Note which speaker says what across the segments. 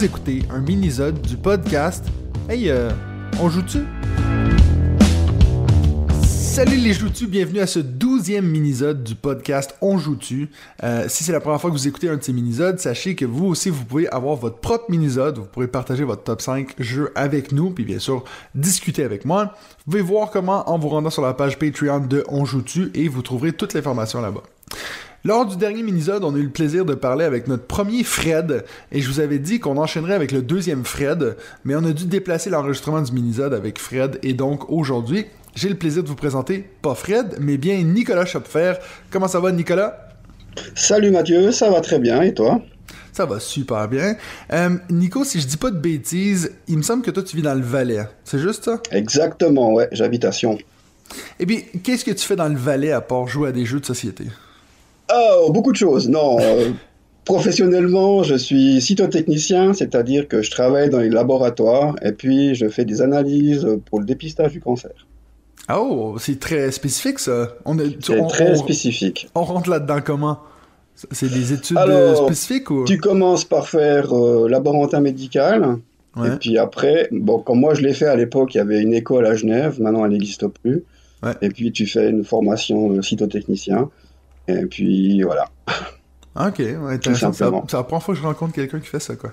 Speaker 1: Vous écoutez un mini-sode du podcast Hey, euh, on joue-tu? Salut les joues-tu, bienvenue à ce douzième mini-sode du podcast On joue-tu. Euh, si c'est la première fois que vous écoutez un de ces mini-sodes, sachez que vous aussi, vous pouvez avoir votre propre mini-sode, vous pourrez partager votre top 5 jeux avec nous, puis bien sûr, discuter avec moi. Vous pouvez voir comment en vous rendant sur la page Patreon de On joue-tu et vous trouverez toute l'information là-bas. Lors du dernier minisode, on a eu le plaisir de parler avec notre premier Fred, et je vous avais dit qu'on enchaînerait avec le deuxième Fred, mais on a dû déplacer l'enregistrement du minisode avec Fred, et donc aujourd'hui, j'ai le plaisir de vous présenter, pas Fred, mais bien Nicolas Chopfer. Comment ça va, Nicolas?
Speaker 2: Salut Mathieu, ça va très bien, et toi?
Speaker 1: Ça va super bien. Euh, Nico, si je dis pas de bêtises, il me semble que toi tu vis dans le Valais. C'est juste ça?
Speaker 2: Exactement, ouais, j'habitation.
Speaker 1: Eh bien, qu'est-ce que tu fais dans le Valais à part jouer à des jeux de société?
Speaker 2: Oh, beaucoup de choses. Non, euh, professionnellement, je suis cytotechnicien, c'est-à-dire que je travaille dans les laboratoires et puis je fais des analyses pour le dépistage du cancer.
Speaker 1: Oh, c'est très spécifique ça.
Speaker 2: C'est très spécifique.
Speaker 1: On rentre là-dedans comment? C'est des études euh, spécifiques ou?
Speaker 2: Tu commences par faire euh, laborantin médical. Et puis après, bon, comme moi je l'ai fait à l'époque, il y avait une école à Genève, maintenant elle n'existe plus. Et puis tu fais une formation de cytotechnicien. Et puis voilà.
Speaker 1: Ok, ouais, intéressant. C'est la, première fois que je rencontre quelqu'un qui fait ça, quoi.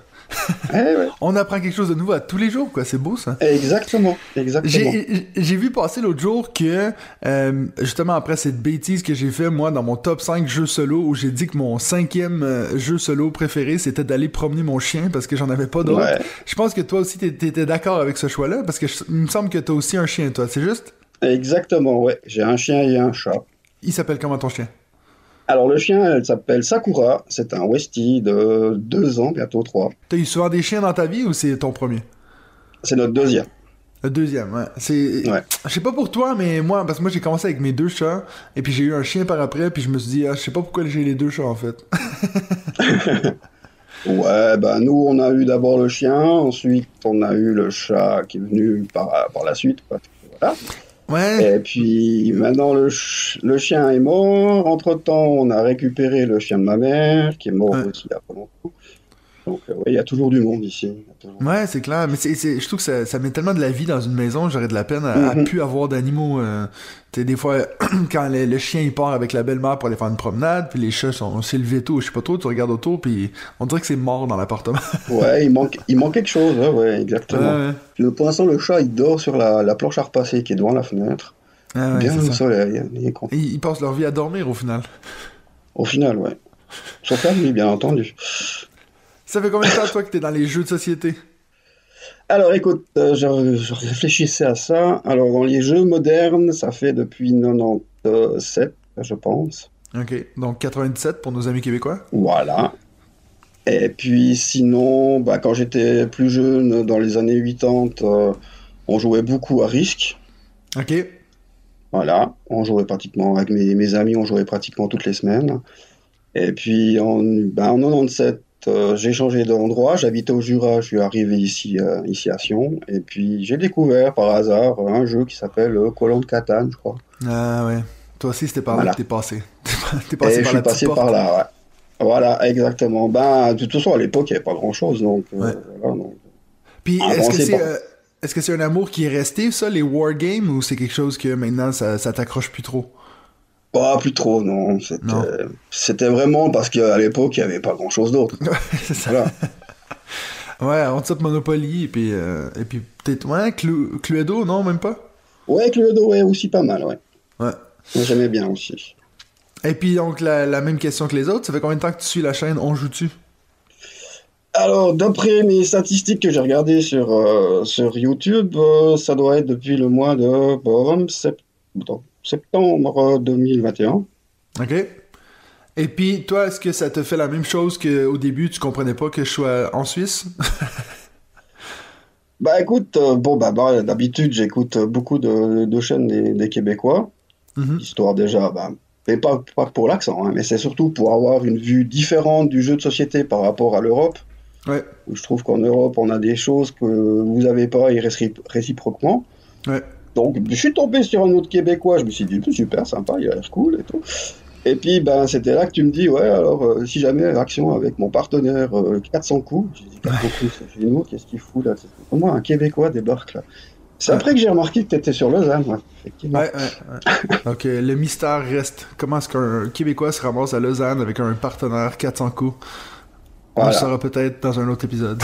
Speaker 1: Eh On apprend quelque chose de nouveau à tous les jours, quoi. C'est beau, ça.
Speaker 2: Exactement, exactement.
Speaker 1: J'ai vu passer l'autre jour que, euh, justement, après cette bêtise que j'ai fait, moi, dans mon top 5 jeux solo, où j'ai dit que mon cinquième euh, jeu solo préféré, c'était d'aller promener mon chien parce que j'en avais pas d'autre. Je pense que toi aussi, t'étais d'accord avec ce choix-là, parce que il me semble que t'as aussi un chien, toi. C'est juste?
Speaker 2: Exactement, ouais. J'ai un chien et un chat.
Speaker 1: Il s'appelle comment ton chien?
Speaker 2: Alors le chien, elle s'appelle Sakura. C'est un Westie de 2 ans, bientôt 3.
Speaker 1: T'as eu souvent des chiens dans ta vie ou c'est ton premier?
Speaker 2: C'est notre deuxième.
Speaker 1: Le deuxième, ouais. C'est...
Speaker 2: Ouais.
Speaker 1: Je sais pas pour toi, mais moi, parce que moi j'ai commencé avec mes deux chats, et puis j'ai eu un chien par après, puis je me suis dit, ah, je sais pas pourquoi j'ai les deux chats en fait.
Speaker 2: ouais, bah nous on a eu d'abord le chien, ensuite on a eu le chat qui est venu par, par la suite. Voilà.
Speaker 1: Ouais.
Speaker 2: Et puis maintenant le, le chien est mort. Entre temps, on a récupéré le chien de ma mère qui est mort aussi il y a pas longtemps. Donc euh, ouais, il y a toujours du monde ici.
Speaker 1: Ouais, c'est clair. Mais c'est, je trouve que ça, ça, met tellement de la vie dans une maison. J'aurais de la peine à, mm plus avoir d'animaux. Euh, tu sais, des fois, quand le, chien il part avec la belle-mère pour aller faire une promenade, puis les chats sont c'est le veto, je sais pas trop, tu regardes autour, puis on dirait que c'est mort dans l'appartement.
Speaker 2: ouais, il manque, il manque quelque chose. Ouais, ouais exactement. Le, pour l'instant, le chat il dort sur la, la, planche à repasser qui est devant la fenêtre.
Speaker 1: Ah
Speaker 2: Bien au soleil.
Speaker 1: ils passent leur vie à dormir au final.
Speaker 2: Au final, ouais. Sauf la nuit, bien entendu.
Speaker 1: Ça fait combien de temps, toi, que tu es dans les jeux de société?
Speaker 2: Alors, écoute, euh, je, réfléchissais à ça. Alors, dans les jeux modernes, ça fait depuis 97, je pense.
Speaker 1: Ok, donc 97 pour nos amis québécois?
Speaker 2: Voilà. Et puis, sinon, bah, quand j'étais plus jeune, dans les années 80, euh, on jouait beaucoup à Risk.
Speaker 1: Ok.
Speaker 2: Voilà, on jouait pratiquement, avec mes, mes, amis, on jouait pratiquement toutes les semaines. Et puis, en, bah, en 97, euh, j'ai changé d'endroit, j'habitais au Jura, je suis arrivé ici, euh, ici à Sion, et puis j'ai découvert par hasard un jeu qui s'appelle euh, Colon de Catane, je crois.
Speaker 1: Ah ouais, toi aussi c'était par là que t'es passé.
Speaker 2: t'es passé et par je suis passé par là, ouais. Voilà, exactement. Ben, de toute façon, à l'époque, il n'y avait pas grand-chose, donc,
Speaker 1: ouais. Puis, est-ce que c'est... Que c'est un amour qui est resté, ça, les wargames, ou c'est quelque chose que maintenant ça, ça t'accroche plus trop?
Speaker 2: Pas plus trop, non. C'était vraiment parce qu'à l'époque, il n'y avait pas grand-chose d'autre.
Speaker 1: c'est ça. ouais, on tape Monopoly, et puis, euh, et puis peut-être, ouais, Cluedo, non, même pas?
Speaker 2: Ouais, Cluedo, ouais, aussi pas mal, ouais.
Speaker 1: Ouais.
Speaker 2: J'aimais bien aussi.
Speaker 1: Et puis, donc, la, même question que les autres, ça fait combien de temps que tu suis la chaîne On joue-tu?
Speaker 2: Alors, d'après mes statistiques que j'ai regardées sur, euh, sur YouTube, euh, ça doit être depuis le mois de septembre septembre 2021.
Speaker 1: OK. Et puis, toi, est-ce que ça te fait la même chose qu'au début, tu comprenais pas que je sois en Suisse?
Speaker 2: bah écoute, euh, bon, bah, bah, d'habitude, j'écoute beaucoup de, chaînes des, Québécois, mm-hmm. histoire déjà, bah, mais pas, pas pour l'accent, hein, mais c'est surtout pour avoir une vue différente du jeu de société par rapport à l'Europe.
Speaker 1: Ouais.
Speaker 2: je trouve qu'en Europe, on a des choses que vous n'avez pas et réciproquement.
Speaker 1: Ouais.
Speaker 2: Donc, je suis tombé sur un autre Québécois, je me suis dit, super sympa, il a l'air cool et tout. Et puis, ben, c'était là que tu me dis, ouais, alors, euh, si jamais action avec mon partenaire, 400 coups, j'ai dit, 400 coups, c'est chez nous, qu'est-ce qu'il fout là Comment un Québécois débarque là C'est après que j'ai remarqué que tu étais sur Lausanne, ouais, effectivement.
Speaker 1: Ouais, Donc, le mystère reste. Comment est-ce qu'un Québécois se ramasse à Lausanne avec un partenaire 400 coups? On le saura peut-être dans un autre épisode.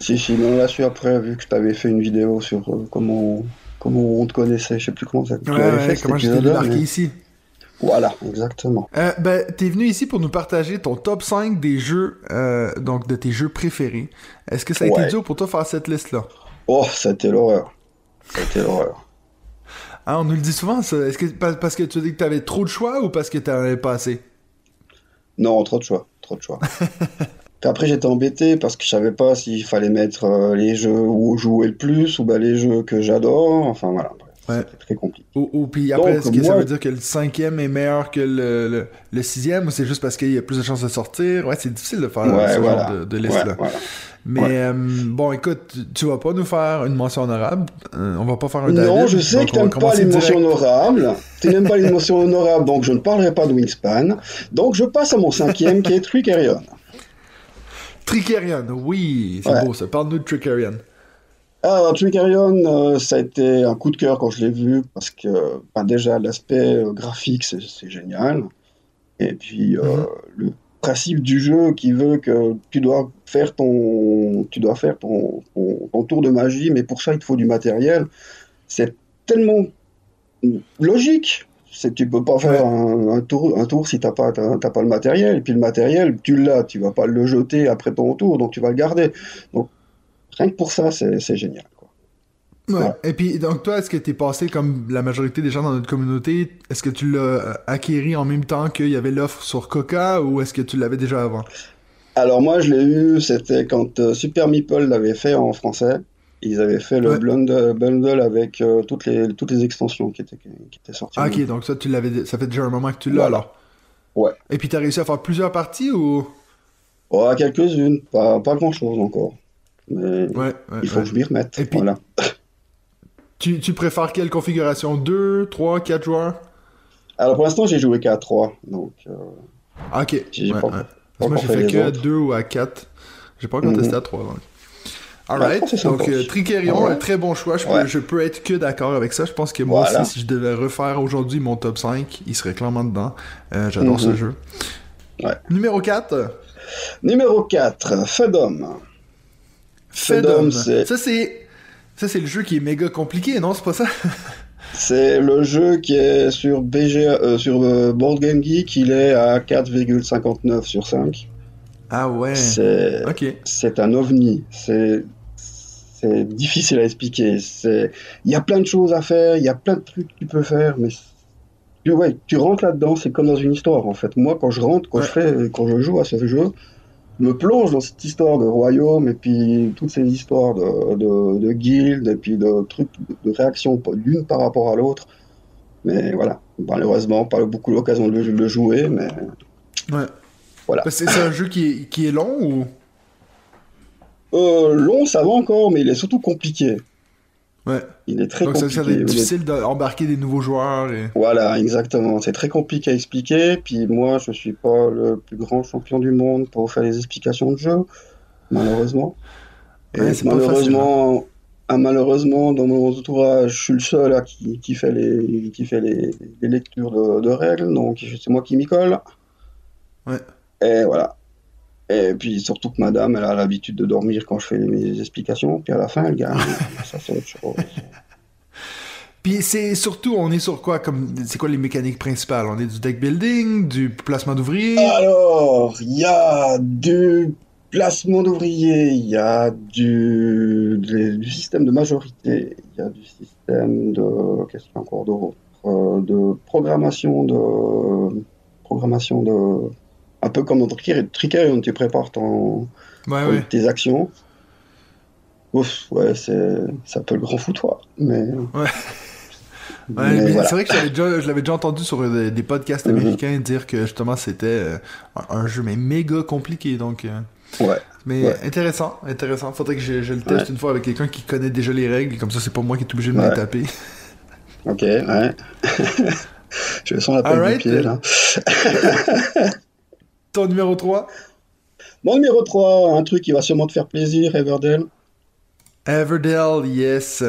Speaker 2: si, si, non, là, je suis après, vu que tu avais fait une vidéo sur comment, comment on te connaissait, je sais plus comment ça.
Speaker 1: Ouais, ouais, comment j'étais débarqué ici.
Speaker 2: Voilà, exactement.
Speaker 1: Euh, ben, t'es venu ici pour nous partager ton top 5 des jeux, euh, donc de tes jeux préférés. Est-ce que ça a été dur pour toi faire cette liste-là?
Speaker 2: Oh, c'était l'horreur. C'était l'horreur.
Speaker 1: Ah, on nous le dit souvent, ça. Est-ce que parce que tu dis que t'avais trop de choix ou parce que t'en avais pas assez?
Speaker 2: Non, trop de choix. Trop de choix. après, j'étais embêté parce que je savais pas s'il fallait mettre euh, les jeux où jouer le plus ou bah, les jeux que j'adore. Enfin, voilà. Ouais. très compliqué.
Speaker 1: Ou, puis après, est-ce que ça veut dire que le cinquième est meilleur que le, le, sixième ou c'est juste parce qu'il y a plus de chances de sortir? Ouais, c'est difficile de faire ce genre de, de liste-là. Mais euh, bon, écoute, tu vas pas nous faire une mention honorable. Euh, on va pas faire un
Speaker 2: David. Non, je sais que tu n'aimes pas les mentions honorables. Tu n'aimes pas les mentions honorables, donc je ne parlerai pas de Wingspan. Donc je passe à mon cinquième qui est Trickerion.
Speaker 1: Trickerion, oui, c'est beau ça. Parle-nous de Trickerion.
Speaker 2: Ah, Trickerion, euh, ça a été un coup de cœur quand je l'ai vu parce que ben, déjà l'aspect euh, graphique c'est génial et puis euh, mhm. le principe du jeu qui veut que tu dois faire ton tu dois faire ton, ton, tour de magie mais pour ça il te faut du matériel c'est tellement logique c'est tu peux pas faire un, tour un tour si t'as pas t'as pas le matériel et puis le matériel tu l'as tu vas pas le jeter après ton tour donc tu vas le garder donc Rien que pour ça, c'est génial.
Speaker 1: Ouais. Et puis, donc toi, est-ce que tu es passé comme la majorité des gens dans notre communauté, est-ce que tu l'as euh, acquéri en même temps qu'il y avait l'offre sur Coca ou est-ce que tu l'avais déjà avant?
Speaker 2: Alors moi, je l'ai eu, c'était quand euh, Super Meeple l'avait fait en français. Ils avaient fait le bundle, avec euh, toutes, les, toutes les extensions qui étaient, qui étaient sorties.
Speaker 1: Ah, ok, donc ça, tu l'avais, ça fait déjà un moment que tu l'as alors?
Speaker 2: Ouais.
Speaker 1: Et puis, tu as réussi à faire plusieurs parties ou?
Speaker 2: Ouais, quelques-unes, pas, pas grand-chose encore ouais, il faut que je m'y remette. Et puis, voilà.
Speaker 1: tu, tu, préfères quelle configuration? 2, 3, 4 joueurs?
Speaker 2: Alors pour l'instant, j'ai joué qu'à 3. Donc, euh...
Speaker 1: Ah, ok. J'ai pas, moi, j'ai fait, que à 2 ou à 4. J'ai pas encore testé à 3. Donc. Alright, donc euh, Tricerion, un très bon choix. Je peux, je peux être que d'accord avec ça. Je pense que moi aussi, si je devais refaire aujourd'hui mon top 5, il serait clairement dedans. Euh, J'adore ce mhm. jeu. Numéro 4
Speaker 2: Numéro 4, Fedom.
Speaker 1: Fedom. Ça, c'est. Ça, c'est le jeu qui est méga compliqué, non? C'est pas ça?
Speaker 2: c'est le jeu qui est sur BG, euh, sur euh, Board Game Geek, il est à 4,59 sur 5.
Speaker 1: Ah ouais.
Speaker 2: C'est c'est un ovni. C'est c'est difficile à expliquer. C'est il y a plein de choses à faire, il y a plein de trucs que tu peux faire, mais tu, ouais, tu rentres là-dedans, c'est comme dans une histoire en fait. Moi, quand je rentre, quand je fais, quand je joue à ce jeu, me plonge dans cette histoire de royaume et puis toutes ces histoires de, de, de guildes et puis de trucs de réaction l'une par rapport à l'autre. Mais voilà, malheureusement, pas beaucoup l'occasion de le jouer, mais.
Speaker 1: Ouais. Voilà. C'est un jeu qui est, qui est long ou?
Speaker 2: Euh, Long, ça va encore, mais il est surtout compliqué.
Speaker 1: Ouais.
Speaker 2: Il est très
Speaker 1: Donc
Speaker 2: compliqué.
Speaker 1: Ça, difficile d'embarquer des nouveaux joueurs. Et...
Speaker 2: Voilà, exactement. C'est très compliqué à expliquer. Puis moi, je suis pas le plus grand champion du monde pour faire les explications de jeu, malheureusement. Et malheureusement, hein. ah, malheureusement, dans mon entourage, je suis le seul qui, qui, fait les, qui fait les, les lectures de, de, règles. Donc c'est moi qui m'y colle.
Speaker 1: Ouais.
Speaker 2: Et voilà. Et puis surtout que madame, elle a l'habitude de dormir quand je fais mes explications, puis à la fin, elle gagne. ça, c'est autre chose.
Speaker 1: Puis c'est surtout, on est sur quoi comme C'est quoi les mécaniques principales? On est du deck building, du placement d'ouvriers?
Speaker 2: Alors, il y a du placement d'ouvriers, il y a du, du, système de majorité, il y a du système de. Qu'est-ce qu'il y a encore d'autre? Euh, De programmation de. Programmation de un peu comme dans Trickerion, tu prépares ton, tes actions. Ouf, ouais, c'est, un peu le grand foutoir, mais.
Speaker 1: Ouais. mais, c'est vrai que je l'avais déjà entendu sur des, podcasts mhm. américains dire que justement c'était euh, un, jeu mais méga compliqué donc.
Speaker 2: Euh, ouais.
Speaker 1: Mais intéressant, intéressant. Faudrait que je, le teste une fois avec quelqu'un qui connaît déjà les règles, comme ça c'est pas moi qui est obligé de me taper.
Speaker 2: Ok, ouais. Je sens la peine
Speaker 1: Alright.
Speaker 2: du pied, là.
Speaker 1: Ton numéro 3
Speaker 2: Mon numéro 3, un truc qui va sûrement te faire plaisir, Everdell.
Speaker 1: Everdell, yes.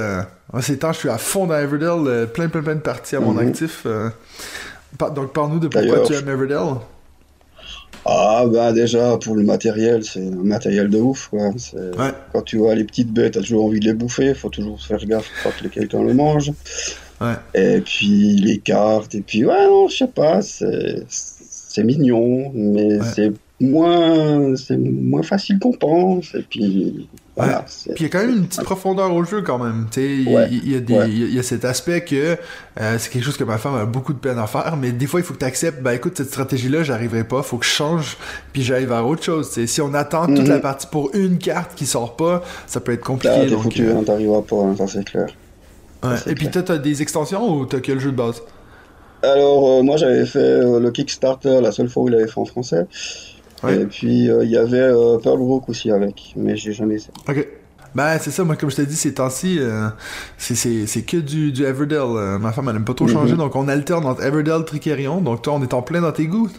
Speaker 1: En ces temps, je suis à fond dans Everdell, euh, plein, plein, plein de parties à mon
Speaker 2: Mhm.
Speaker 1: actif. euh. Donc, parle-nous de pourquoi tu aimes Everdell.
Speaker 2: Ah, bah déjà, pour le matériel, c'est un matériel de ouf, quoi. C'est-
Speaker 1: Ouais.
Speaker 2: Quand tu vois les petites bêtes, t'as toujours envie de les bouffer, faut toujours faire gaffe pour pas que quelqu'un le mange.
Speaker 1: Ouais.
Speaker 2: Et puis les cartes, et puis ouais, non, je sais pas, c'est c'est mignon, mais
Speaker 1: Ouais.
Speaker 2: c'est moins, c'est moins facile qu'on pense, et puis voilà.
Speaker 1: Puis il y a quand même une petite profondeur au jeu quand même. Tu sais, il
Speaker 2: Ouais,
Speaker 1: il y, a des-
Speaker 2: ouais.
Speaker 1: il y a- cet aspect que euh, c'est quelque chose que ma femme a beaucoup de peine à faire, mais des fois il faut que tu acceptes, ben écoute, cette stratégie-là, j'arriverai pas, faut que je change, puis j'aille vers autre chose. Si on attend toute
Speaker 2: Mhm.
Speaker 1: la partie pour une carte qui sort pas, ça peut être compliqué. donc,
Speaker 2: foutu,
Speaker 1: euh,
Speaker 2: hein, pas, hein, ça c'est clair.
Speaker 1: Et puis toi, t'as des extensions ou t'as que le jeu de base?
Speaker 2: Alors, euh, moi j'avais fait euh, le Kickstarter la seule fois où il avait fait en français, et puis euh, il y avait Pearl Brook aussi avec, mais j'ai jamais essayé.
Speaker 1: Ok. Ben, c'est ça, moi, comme je t'ai dit, ces temps-ci, euh, c'est- que du, du Everdell. Euh, ma femme, elle aime pas trop
Speaker 2: Mhm.
Speaker 1: changer, donc on alterne entre Everdell, Tricerion. Donc toi, on est en plein dans tes goûts.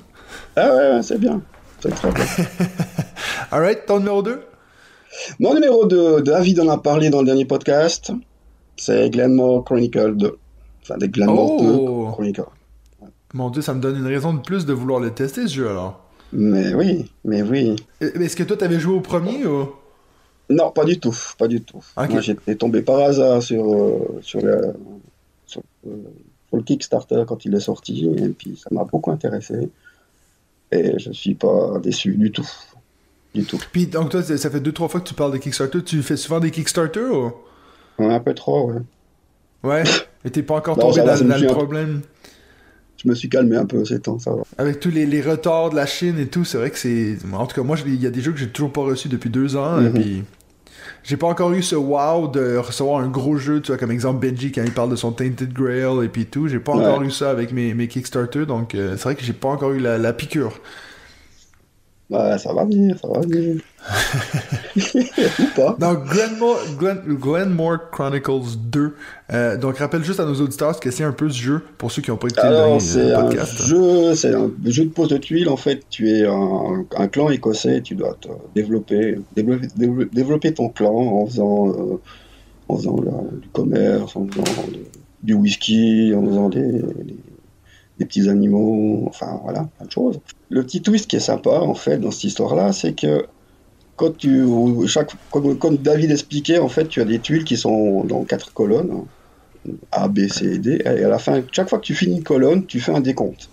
Speaker 2: Ah ouais, ouais, c'est bien, c'est très bien.
Speaker 1: Alright, ton numéro 2
Speaker 2: Mon numéro 2, David en a parlé dans le dernier podcast, c'est Glenmore Chronicle 2. Enfin, des Glenmore
Speaker 1: Oh.
Speaker 2: 2 Chronicle.
Speaker 1: Mon dieu, ça me donne une raison de plus de vouloir le tester, ce jeu, alors.
Speaker 2: Mais oui, mais oui.
Speaker 1: Mais Est-ce que toi, t'avais joué au premier ou...
Speaker 2: Non, pas du tout, pas du tout.
Speaker 1: Ok.
Speaker 2: Moi, j'étais tombé par hasard sur, euh, sur, le, sur, euh, sur le Kickstarter quand il est sorti, et puis ça m'a beaucoup intéressé. Et je suis pas déçu du tout. Du tout.
Speaker 1: Puis, donc toi, ça ça fait deux, trois fois que tu parles de Kickstarter. Tu fais souvent des Kickstarter ou...
Speaker 2: Un peu trop, ouais.
Speaker 1: Ouais? Et t'es pas encore
Speaker 2: Non,
Speaker 1: tombé
Speaker 2: va,
Speaker 1: dans, le problème.
Speaker 2: Je me suis calmé un peu ces temps, ça va.
Speaker 1: Avec tous les, les retards de la Chine et tout, c'est vrai que c'est... En tout cas, moi, il y a des jeux que j'ai toujours pas reçus depuis deux ans, et
Speaker 2: Mhm.
Speaker 1: puis... J'ai pas encore eu ce wow de recevoir un gros jeu, tu vois, comme exemple Benji quand il parle de son Tainted Grail et puis tout. J'ai pas
Speaker 2: Ouais.
Speaker 1: encore eu ça avec mes, mes Kickstarter, donc euh, c'est vrai que j'ai pas encore eu la, la piqûre.
Speaker 2: Ouais, ça va venir, ça va venir. Ou pas.
Speaker 1: Donc, Glenmore, Glen, Glenmore Chronicles 2. Euh, donc, rappelle juste à nos auditeurs ce que c'est un peu ce jeu, pour ceux qui n'ont pas écouté le
Speaker 2: Alors,
Speaker 1: dernier,
Speaker 2: c'est
Speaker 1: euh,
Speaker 2: un
Speaker 1: podcast.
Speaker 2: jeu, c'est un jeu de pose de tuiles. En fait, tu es un, un clan écossais, tu dois te développer, développer, ton clan en faisant, euh, en faisant du commerce, en faisant de- du whisky, en faisant des, des- des petits animaux, enfin voilà, plein de choses. Le petit twist qui est sympa, en fait, dans cette histoire-là, c'est que quand tu, chaque, comme, David expliquait, en fait, tu as des tuiles qui sont dans quatre colonnes. A, B, C et D. Et à la fin, chaque fois que tu finis une colonne, tu fais un décompte.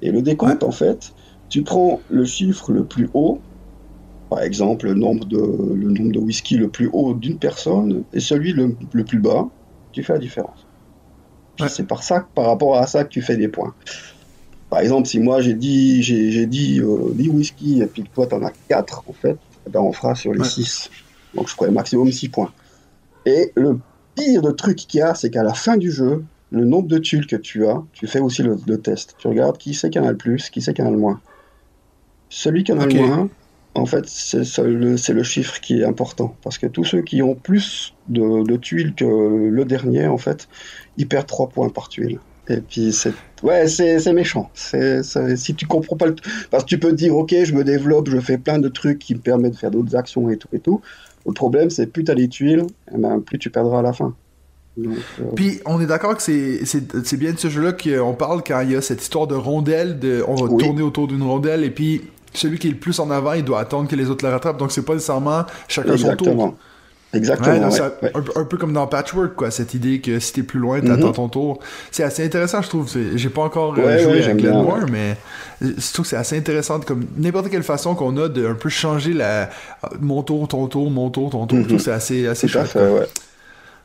Speaker 2: Et le décompte, en fait, tu prends le chiffre le plus haut, par exemple le nombre de, le nombre de whisky le plus haut d'une personne, et celui le plus bas, tu fais la différence. Puis
Speaker 1: Ouais.
Speaker 2: c'est par ça, par rapport à ça que tu fais des points. Par exemple, si moi j'ai dit, j'ai, dit euh, 10 whisky et puis toi t'en as 4, en fait, eh ben on fera sur les
Speaker 1: Ouais.
Speaker 2: 6. Donc je ferai maximum 6 points. Et le pire de truc qu'il y a, c'est qu'à la fin du jeu, le nombre de tuiles que tu as, tu fais aussi le, le test. Tu regardes qui c'est qui en a le plus, qui c'est qui en a le moins. Celui qui en a le moins, en fait, c'est le, chiffre qui est important. Parce que tous ceux qui ont plus de, de tuiles que le dernier, en fait, ils perdent 3 points par tuile. Et puis, c'est ouais, c'est méchant. C'est si tu comprends pas le. Parce que tu peux te dire, ok, je me développe, je fais plein de trucs qui me permettent de faire d'autres actions et tout et tout. Le problème, c'est plus tu as les tuiles, eh ben, plus tu perdras à la fin. Donc, euh,
Speaker 1: Puis, on est d'accord que c'est bien de ce jeu-là qu'on parle quand il y a cette histoire de rondelle, de, on va
Speaker 2: Oui.
Speaker 1: tourner autour d'une rondelle, et puis celui qui est le plus en avant, il doit attendre que les autres le rattrapent, donc c'est pas nécessairement chacun son tour.
Speaker 2: exactement. Exactement.
Speaker 1: Ouais, non,
Speaker 2: ouais,
Speaker 1: c'est
Speaker 2: ouais.
Speaker 1: un, peu- un peu comme dans Patchwork, quoi, cette idée que si t'es plus loin,
Speaker 2: Mhm.
Speaker 1: t'attends ton tour. C'est assez intéressant, je trouve. C'est- J'ai pas encore euh, joué
Speaker 2: bien,
Speaker 1: Glenmore, mais je trouve que c'est assez intéressant, de comme n'importe quelle façon qu'on a de un peu changer la mon tour, ton tour, mon tour, ton tour. Je trouve
Speaker 2: Mhm.
Speaker 1: c'est assez, assez
Speaker 2: Tout à
Speaker 1: chouette.
Speaker 2: fait.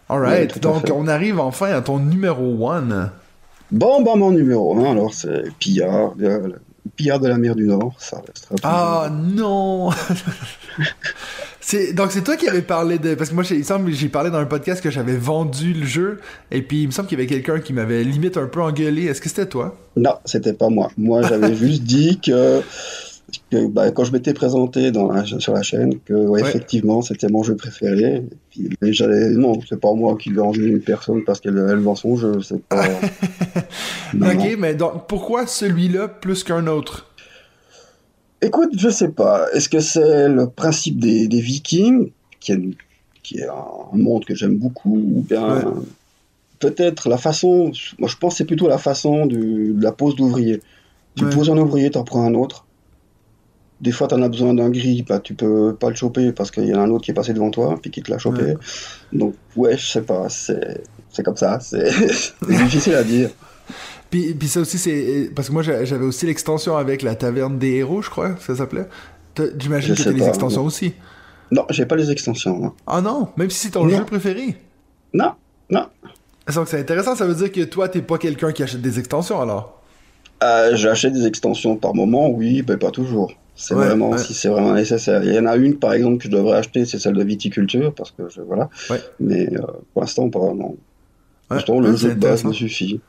Speaker 1: Alright,
Speaker 2: tout
Speaker 1: donc on arrive enfin à ton numéro 1.
Speaker 2: Bon, bah, mon numéro 1, alors, c'est Pillard, le Pillard de la mer du Nord. Ça
Speaker 1: Ah non C'est donc c'est toi qui avais parlé de parce que moi il me semble que j'ai parlé dans un podcast que j'avais vendu le jeu et puis il me semble qu'il y avait quelqu'un qui m'avait limite un peu engueulé. Est-ce que c'était toi?
Speaker 2: Non, c'était pas moi. Moi, j'avais juste dit que bah, quand je m'étais présenté dans sur la chaîne, que effectivement c'était mon jeu préféré. Et puis, j'allais, non, c'est pas moi qui vais une personne parce qu'elle vend son jeu. C'est pas.
Speaker 1: ok, mais donc pourquoi celui-là plus qu'un autre?
Speaker 2: Écoute, je sais pas. Est-ce que c'est le principe des, des Vikings, qui est, qui est, un monde que j'aime beaucoup, ou bien peut-être la façon. Moi, je pense c'est plutôt la façon de, la pose d'ouvrier. Tu poses un ouvrier, tu en prends un autre. Des fois, tu en as besoin d'un gris, bah, tu peux pas le choper parce qu'il y en a un autre qui est passé devant toi, puis qui te l'a chopé. Donc, ouais, je sais pas, c'est comme ça, c'est difficile à dire.
Speaker 1: Puis, puis ça aussi, c'est. Parce que moi, j'avais aussi l'extension avec la taverne des héros, je crois, ça s'appelait. J'imagine que tu les extensions aussi.
Speaker 2: Non, j'ai pas les extensions.
Speaker 1: Ah non, même si c'est ton jeu préféré.
Speaker 2: Non, non.
Speaker 1: Donc c'est intéressant, ça veut dire que toi, t'es pas quelqu'un qui achète des extensions alors?
Speaker 2: Euh, J'achète des extensions par moment, oui, mais pas toujours. C'est vraiment si c'est vraiment nécessaire. Il y en a une par exemple que je devrais acheter, c'est celle de viticulture parce que je, voilà. Mais euh, pour l'instant pas. Ouais, le jeu de base me suffit.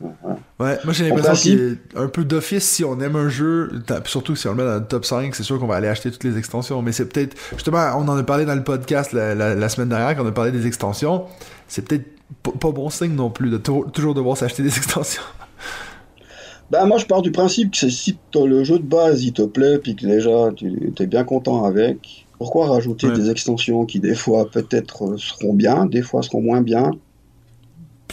Speaker 1: Ouais, moi j'ai l'impression qu'il y a un peu d'office si on aime un jeu, surtout si on le met dans le top 5, c'est sûr qu'on va aller acheter toutes les extensions. Mais c'est peut-être, justement, on en a parlé dans le podcast la, la semaine dernière quand on a parlé des extensions. C'est peut-être pas bon signe non plus de toujours devoir s'acheter des extensions.
Speaker 2: Ben moi je pars du principe que si le jeu de base il te plaît puis que déjà tu es bien content avec, pourquoi rajouter des extensions qui des fois peut-être seront bien, des fois seront moins bien?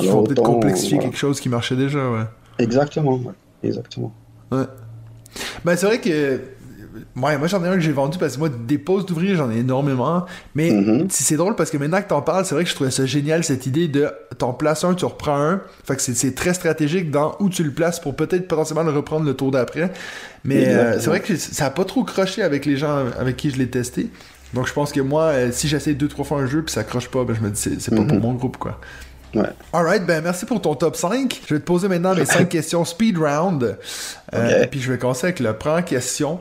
Speaker 1: Il faut peut-être complexifier quelque chose qui marchait déjà, ouais.
Speaker 2: Exactement, ouais. exactement.
Speaker 1: Ouais. Ben c'est vrai que Ouais, moi j'en ai un que j'ai vendu parce que moi, des postes d'ouvriers, j'en ai énormément. Mais mm-hmm. c'est drôle parce que maintenant que t'en parles, c'est vrai que je trouvais ça génial cette idée de t'en places un, tu reprends un. Fait que c'est très stratégique dans où tu le places pour peut-être potentiellement le reprendre le tour d'après. Mais euh, c'est vrai que ça a pas trop croché avec les gens avec qui je l'ai testé. Donc je pense que moi, euh, si j'essaie deux, trois fois un jeu puis ça croche pas, ben je me dis c'est pas pour mm-hmm. mon groupe quoi.
Speaker 2: Ouais.
Speaker 1: Alright, ben merci pour ton top 5. Je vais te poser maintenant mes 5 questions speed round. Euh, Puis je vais commencer avec la première question.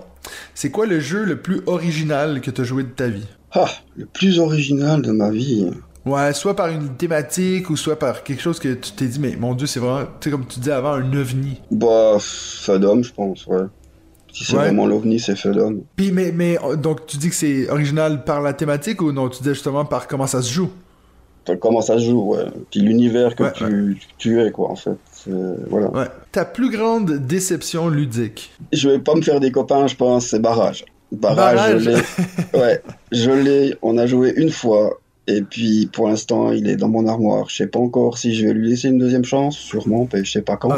Speaker 1: C'est quoi le jeu le plus original que tu as joué de ta vie?
Speaker 2: Ah, le plus original de ma vie.
Speaker 1: Ouais, soit par une thématique ou soit par quelque chose que tu t'es dit, mais mon dieu, c'est vraiment, tu sais, comme tu disais avant, un ovni.
Speaker 2: Bah, Fadom, je pense, ouais. Si c'est vraiment l'ovni, c'est Fadom.
Speaker 1: Puis, mais, mais, donc, tu dis que c'est original par la thématique ou non, tu disais justement par comment ça se joue?
Speaker 2: comment ça se joue, ouais. Puis l'univers que tu, tu, es, quoi, en fait. Voilà.
Speaker 1: Ouais. Ta plus grande déception ludique?
Speaker 2: Je vais pas me faire des copains, je pense, c'est Barrage. Barrage, je l'ai. ouais, je l'ai. On a joué une fois. Et puis, pour l'instant, il est dans mon armoire. Je sais pas encore si je vais lui laisser une deuxième chance, sûrement, mais je sais pas quand.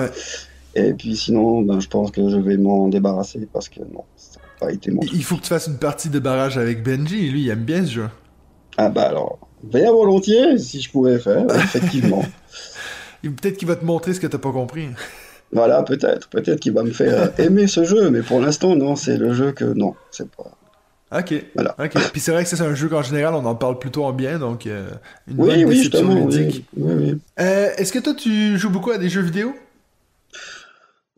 Speaker 2: Et puis, sinon, ben, je pense que je vais m'en débarrasser parce que non, ça n'a pas été mon.
Speaker 1: Il faut que tu fasses une partie de barrage avec Benji. Lui, il aime bien ce jeu.
Speaker 2: Ah bah alors, bien volontiers si je pouvais faire, effectivement.
Speaker 1: Peut-être qu'il va te montrer ce que t'as pas compris.
Speaker 2: Voilà, peut-être. Peut-être qu'il va me faire aimer ce jeu, mais pour l'instant, non, c'est le jeu que non, c'est pas.
Speaker 1: Ok. Voilà. Ok. Puis c'est vrai que c'est un jeu qu'en général, on en parle plutôt en bien, donc euh,
Speaker 2: une oui, bonne oui, déception ludique. Oui, oui,
Speaker 1: euh, Est-ce que toi, tu joues beaucoup à des jeux vidéo?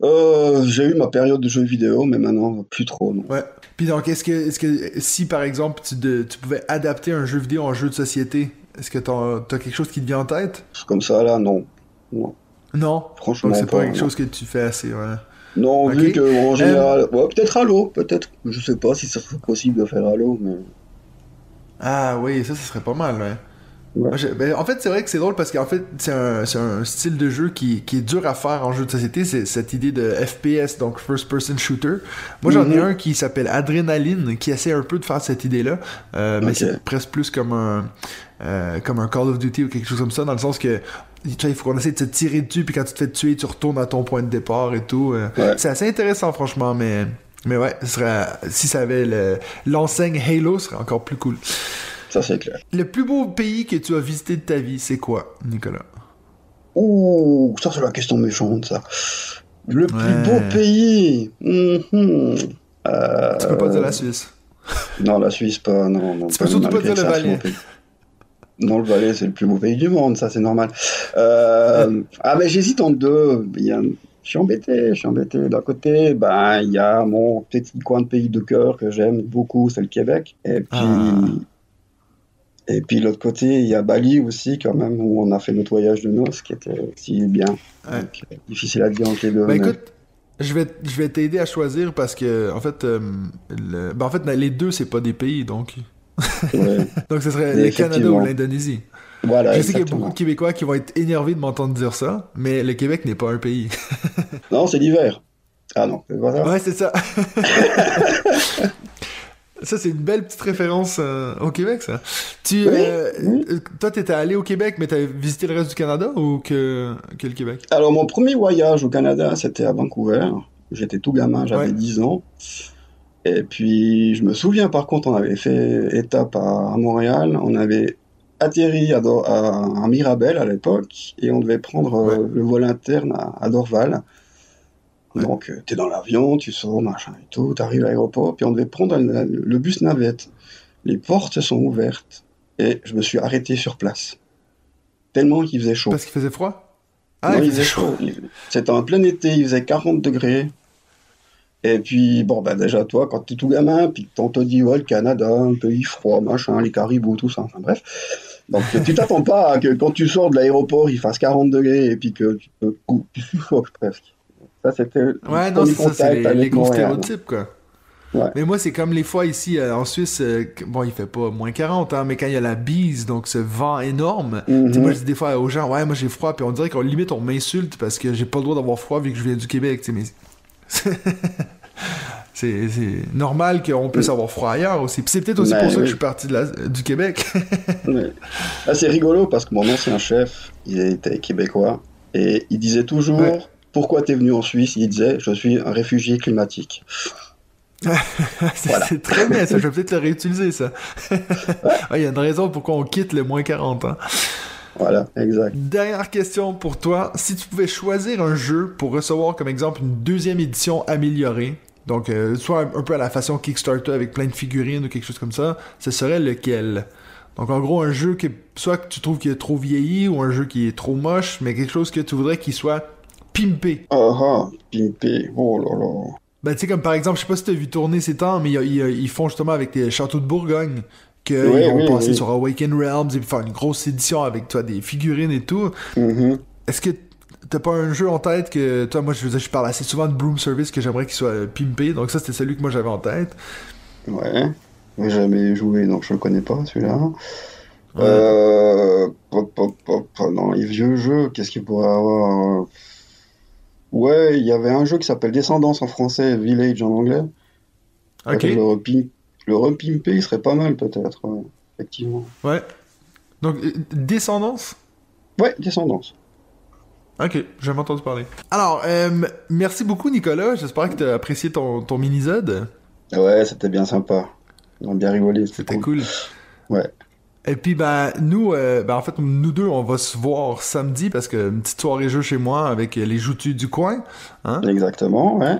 Speaker 2: Euh, J'ai eu ma période de jeux vidéo, mais maintenant, plus trop, non.
Speaker 1: Ouais. Puis donc, est-ce que, est que si par exemple, tu, tu pouvais adapter un jeu vidéo en jeu de société, est-ce que tu as quelque chose qui te vient en tête?
Speaker 2: Comme ça, là, non.
Speaker 1: Non. Non Franchement, c'est pas, quelque chose que tu fais assez, ouais.
Speaker 2: Non, vu que en général. peut-être Halo, peut-être. Je sais pas si ça serait possible de faire Halo, mais.
Speaker 1: Ah oui, ça, ça serait pas mal, ouais. Ben, en fait, c'est vrai que c'est drôle parce qu'en fait, c'est un, un, style de jeu qui, qui, est dur à faire en jeu de société. C'est cette idée de FPS, donc First Person Shooter. Moi, j'en ai mhm. un qui s'appelle Adrenaline, qui essaie un peu de faire cette idée-là. Euh, mais c'est presque plus comme un, euh, comme un Call of Duty ou quelque chose comme ça, dans le sens que il faut qu'on essaie de se tirer dessus, puis quand tu te fais tuer, tu retournes à ton point de départ et tout. Euh. C'est assez intéressant, franchement, mais, mais ouais, ce serait, si ça avait l'enseigne Halo, ce serait encore plus cool.
Speaker 2: Ça, c'est clair.
Speaker 1: Le plus beau pays que tu as visité de ta vie, c'est quoi, Nicolas?
Speaker 2: Ouh, ça, c'est la question méchante, ça. Le plus beau pays
Speaker 1: mm-hmm. Tu peux pas dire la Suisse.
Speaker 2: Non, la Suisse, pas. Non, non,
Speaker 1: tu peux surtout pas dire le Valais.
Speaker 2: Non, le Valais, c'est le plus beau pays du monde, ça, c'est normal. Euh, ah, mais j'hésite en deux. Je suis embêté, je suis embêté. D'un côté, ben, il y a mon petit coin de pays de cœur que j'aime beaucoup, c'est le Québec. Et puis, ah. et puis l'autre côté, il y a Bali aussi, quand même, où on a fait notre voyage de noces, qui était aussi bien. difficile à dire entre les deux.
Speaker 1: Bah, écoute, Je vais, je vais t'aider à choisir parce que, en fait, euh, le- ben, en fait les deux, c'est pas des pays, donc.
Speaker 2: Ouais.
Speaker 1: Donc ce serait le Canada ou l'Indonésie.
Speaker 2: Voilà,
Speaker 1: Je sais qu'il y a beaucoup de Québécois qui vont être énervés de m'entendre dire ça, mais le Québec n'est pas un pays.
Speaker 2: Non, c'est l'hiver. Ah non, ça.
Speaker 1: Ouais, c'est ça. ça, c'est une belle petite référence euh, au Québec, ça. Tu,
Speaker 2: Oui,
Speaker 1: euh,
Speaker 2: oui.
Speaker 1: euh, toi, t'étais allé au Québec, mais t'avais visité le reste du Canada ou que, que le Québec?
Speaker 2: Alors, mon premier voyage au Canada, c'était à Vancouver. J'étais tout gamin, j'avais
Speaker 1: Ouais.
Speaker 2: 10 ans. Et puis, je me souviens, par contre, on avait fait étape à, à Montréal. On avait atterri à, Dor- à, à Mirabel à l'époque et on devait prendre euh,
Speaker 1: Ouais.
Speaker 2: le vol interne à, Dorval.
Speaker 1: Ouais.
Speaker 2: Donc, tu es dans l'avion, tu sors, machin et tout, tu arrives à l'aéroport, puis on devait prendre le, le bus navette. Les portes sont ouvertes et je me suis arrêté sur place. Tellement qu'il faisait chaud.
Speaker 1: Parce qu'il faisait froid? Ah,
Speaker 2: Non,
Speaker 1: il
Speaker 2: il
Speaker 1: faisait chaud.
Speaker 2: C'était en plein été, il faisait 40 degrés. Et puis, bon, bah déjà, toi, quand t'es tout gamin, puis qu'on te dit, ouais, le Canada, un pays froid, machin, les caribous, tout ça, enfin bref. Donc, tu t'attends pas à que quand tu sors de l'aéroport, il fasse 40 degrés et puis que tu, te tu suffoques presque. Ça, c'était
Speaker 1: Ouais, non, ça, c'est les, les gros stéréotypes, quoi.
Speaker 2: Ouais.
Speaker 1: Mais moi, c'est comme les fois ici euh, en Suisse, euh, bon, il fait pas moins 40, hein, mais quand il y a la bise, donc ce vent énorme, tu sais, moi, je dis des fois aux gens, ouais, moi j'ai froid, puis on dirait qu'on limite, on m'insulte parce que j'ai pas le droit d'avoir froid vu que je viens du Québec, tu sais, mais. C'est normal qu'on puisse avoir froid ailleurs aussi. C'est peut-être aussi
Speaker 2: Ben
Speaker 1: pour ça que je suis parti de la- du Québec.
Speaker 2: Ah, c'est rigolo parce que mon ancien chef, il était québécois et il disait toujours
Speaker 1: Ouais.
Speaker 2: pourquoi t'es venu en Suisse? Il disait je suis un réfugié climatique.
Speaker 1: c'est
Speaker 2: Voilà.
Speaker 1: très bien, ça. Je vais peut-être le réutiliser, ça. Il y a une raison pourquoi on quitte le moins 40 ans.
Speaker 2: Voilà, exact.
Speaker 1: Dernière question pour toi. Si tu pouvais choisir un jeu pour recevoir comme exemple une deuxième édition améliorée, donc euh, soit un, un peu à la façon Kickstarter avec plein de figurines ou quelque chose comme ça, ce serait lequel? Donc en gros un jeu que soit que tu trouves qu'il est trop vieilli ou un jeu qui est trop moche, mais quelque chose que tu voudrais qu'il soit pimpé.
Speaker 2: Ah ah, pimpé, oh là là.
Speaker 1: Ben tu sais comme par exemple, je sais pas si tu as vu tourner ces temps, mais ils font justement avec les châteaux de Bourgogne qu'ils
Speaker 2: Oui,
Speaker 1: ont
Speaker 2: oui,
Speaker 1: passé
Speaker 2: oui.
Speaker 1: sur Awaken Realms et faire une grosse édition avec toi des figurines et tout.
Speaker 2: Mhm.
Speaker 1: Est-ce que t'as pas un jeu en tête que toi moi je veux dire, je parle assez souvent de Broom Service que j'aimerais qu'il soit euh, pimpé donc ça c'était celui que moi j'avais en tête
Speaker 2: Ouais, j'ai jamais joué donc je le connais pas celui-là. Euh, pop, pop, pop, dans les vieux jeux, qu'est-ce qu'il pourrait avoir? Ouais, il y avait un jeu qui s'appelle Descendance en français, Village en anglais.
Speaker 1: ok
Speaker 2: Avec Le, repim- le repimpé, il serait pas mal peut-être, ouais, effectivement.
Speaker 1: ouais donc euh, Descendance?
Speaker 2: Ouais, Descendance.
Speaker 1: ok j'ai jamais entendu parler alors euh, merci beaucoup Nicolas j'espère que t'as apprécié ton, ton mini-zode
Speaker 2: Ouais, c'était bien sympa. On a bien rigolé, c'était
Speaker 1: c'était
Speaker 2: cool.
Speaker 1: cool
Speaker 2: Ouais.
Speaker 1: et puis ben nous euh, ben en fait nous deux on va se voir samedi parce que une petite soirée jeu chez moi avec les joutus du coin hein
Speaker 2: Exactement, ouais.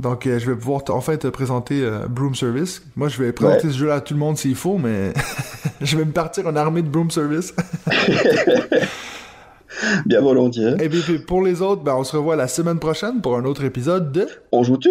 Speaker 1: Donc, euh, je vais pouvoir t- enfin te présenter euh, Broom Service. Moi, je vais présenter
Speaker 2: Ouais.
Speaker 1: ce jeu-là à tout le monde s'il faut, mais je vais me partir en armée de Broom Service.
Speaker 2: Bien volontiers.
Speaker 1: Et puis, puis pour les autres, ben, on se revoit la semaine prochaine pour un autre épisode de...
Speaker 2: On joue-tu?